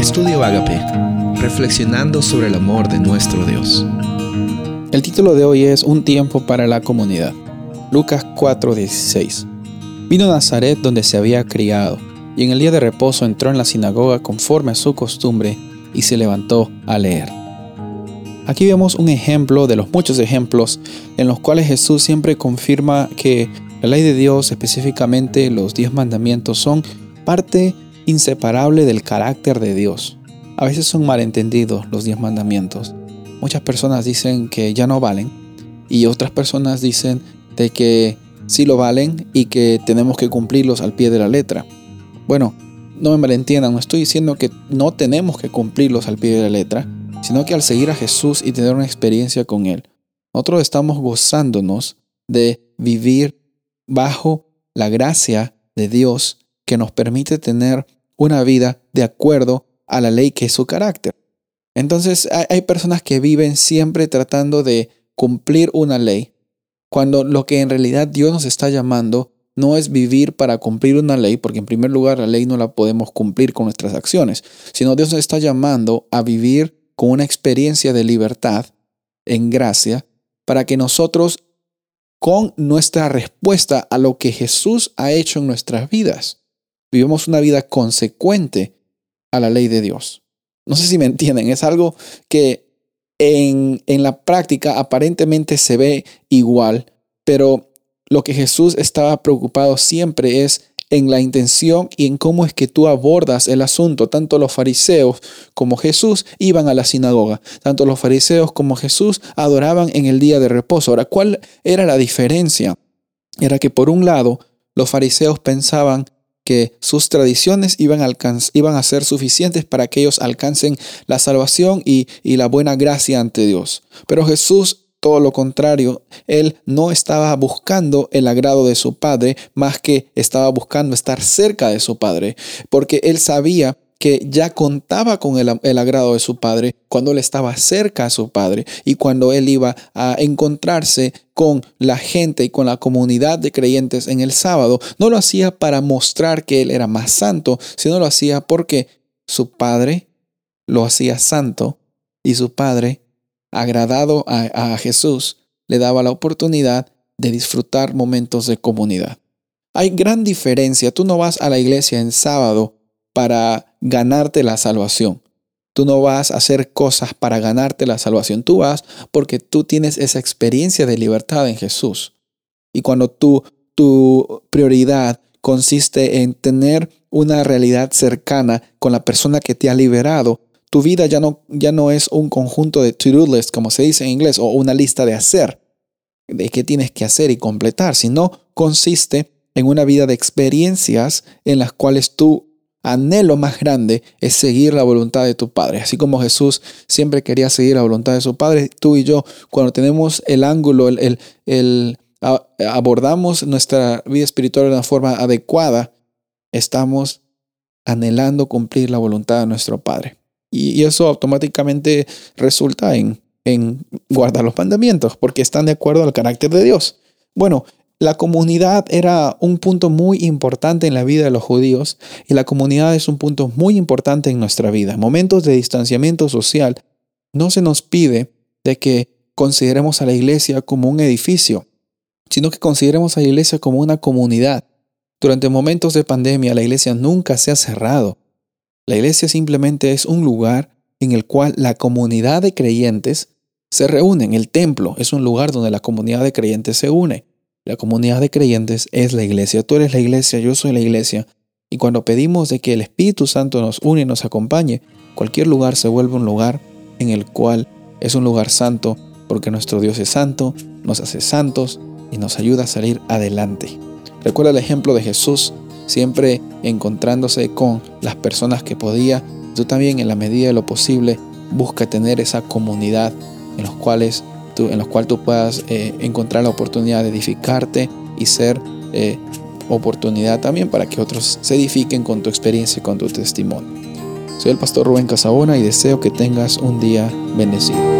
Estudio Agape, reflexionando sobre el amor de nuestro Dios. El título de hoy es Un tiempo para la comunidad. Lucas 4:16. Vino a Nazaret donde se había criado, y en el día de reposo entró en la sinagoga conforme a su costumbre y se levantó a leer. Aquí vemos un ejemplo de los muchos ejemplos en los cuales Jesús siempre confirma que la ley de Dios, específicamente los diez mandamientos, son parte inseparable del carácter de Dios. A veces son malentendidos los diez mandamientos. Muchas personas dicen que ya no valen y otras personas dicen de que sí lo valen y que tenemos que cumplirlos al pie de la letra. Bueno, no me malentiendan, no estoy diciendo que no tenemos que cumplirlos al pie de la letra, sino que al seguir a Jesús y tener una experiencia con Él, nosotros estamos gozándonos de vivir bajo la gracia de Dios que nos permite tener una vida de acuerdo a la ley que es su carácter. Entonces hay personas que viven siempre tratando de cumplir una ley, cuando lo que en realidad Dios nos está llamando no es vivir para cumplir una ley, porque en primer lugar la ley no la podemos cumplir con nuestras acciones, sino Dios nos está llamando a vivir con una experiencia de libertad en gracia para que nosotros con nuestra respuesta a lo que Jesús ha hecho en nuestras vidas, vivimos una vida consecuente a la ley de Dios. No sé si me entienden, es algo que en, en la práctica aparentemente se ve igual, pero lo que Jesús estaba preocupado siempre es en la intención y en cómo es que tú abordas el asunto. Tanto los fariseos como Jesús iban a la sinagoga. Tanto los fariseos como Jesús adoraban en el día de reposo. Ahora, ¿cuál era la diferencia? Era que por un lado, los fariseos pensaban que sus tradiciones iban a, ser suficientes para que ellos alcancen la salvación y, y la buena gracia ante Dios. Pero Jesús todo lo contrario, él no estaba buscando el agrado de su padre, más que estaba buscando estar cerca de su padre, porque él sabía que ya contaba con el, el, agrado de su padre cuando él estaba cerca a su padre y cuando él iba a encontrarse con la gente y con la comunidad de creyentes en el sábado, no lo hacía para mostrar que él era más santo, sino lo hacía porque su padre lo hacía santo y su padre, agradado a, a Jesús, le daba la oportunidad de disfrutar momentos de comunidad. Hay gran diferencia. Tú no vas a la iglesia en sábado para ganarte la salvación. Tú no vas a hacer cosas para ganarte la salvación. Tú vas porque tú tienes esa experiencia de libertad en Jesús. Y cuando tú, tu prioridad consiste en tener una realidad cercana con la persona que te ha liberado, tu vida ya no, ya no es un conjunto de to-do list, como se dice en inglés, o una lista de hacer, de qué tienes que hacer y completar, sino consiste en una vida de experiencias en las cuales tu anhelo más grande es seguir la voluntad de tu Padre. Así como Jesús siempre quería seguir la voluntad de su Padre, tú y yo, cuando tenemos el ángulo, el, el, abordamos nuestra vida espiritual de una forma adecuada, estamos anhelando cumplir la voluntad de nuestro Padre. Y, eso automáticamente resulta en, en guardar los mandamientos, porque están de acuerdo al carácter de Dios. Bueno, la comunidad era un punto muy importante en la vida de los judíos y la comunidad es un punto muy importante en nuestra vida. En momentos de distanciamiento social, no se nos pide de que consideremos a la iglesia como un edificio, sino que consideremos a la iglesia como una comunidad. Durante momentos de pandemia, la iglesia nunca se ha cerrado. La iglesia simplemente es un lugar en el cual la comunidad de creyentes se reúnen. El templo es un lugar donde la comunidad de creyentes se une. La comunidad de creyentes es la iglesia. Tú eres la iglesia, yo soy la iglesia. Y cuando pedimos de que el Espíritu Santo nos une y nos acompañe, cualquier lugar se vuelve un lugar en el cual es un lugar santo, porque nuestro Dios es santo, nos hace santos y nos ayuda a salir adelante. Recuerda el ejemplo de Jesús, siempre encontrándose con las personas que podía. Tú también en la medida de lo posible busca tener esa comunidad en los cuales en los cuales tú puedas eh, encontrar la oportunidad de edificarte y ser eh, oportunidad también para que otros se edifiquen con tu experiencia y con tu testimonio. Soy el pastor Rubén Casabona y deseo que tengas un día bendecido.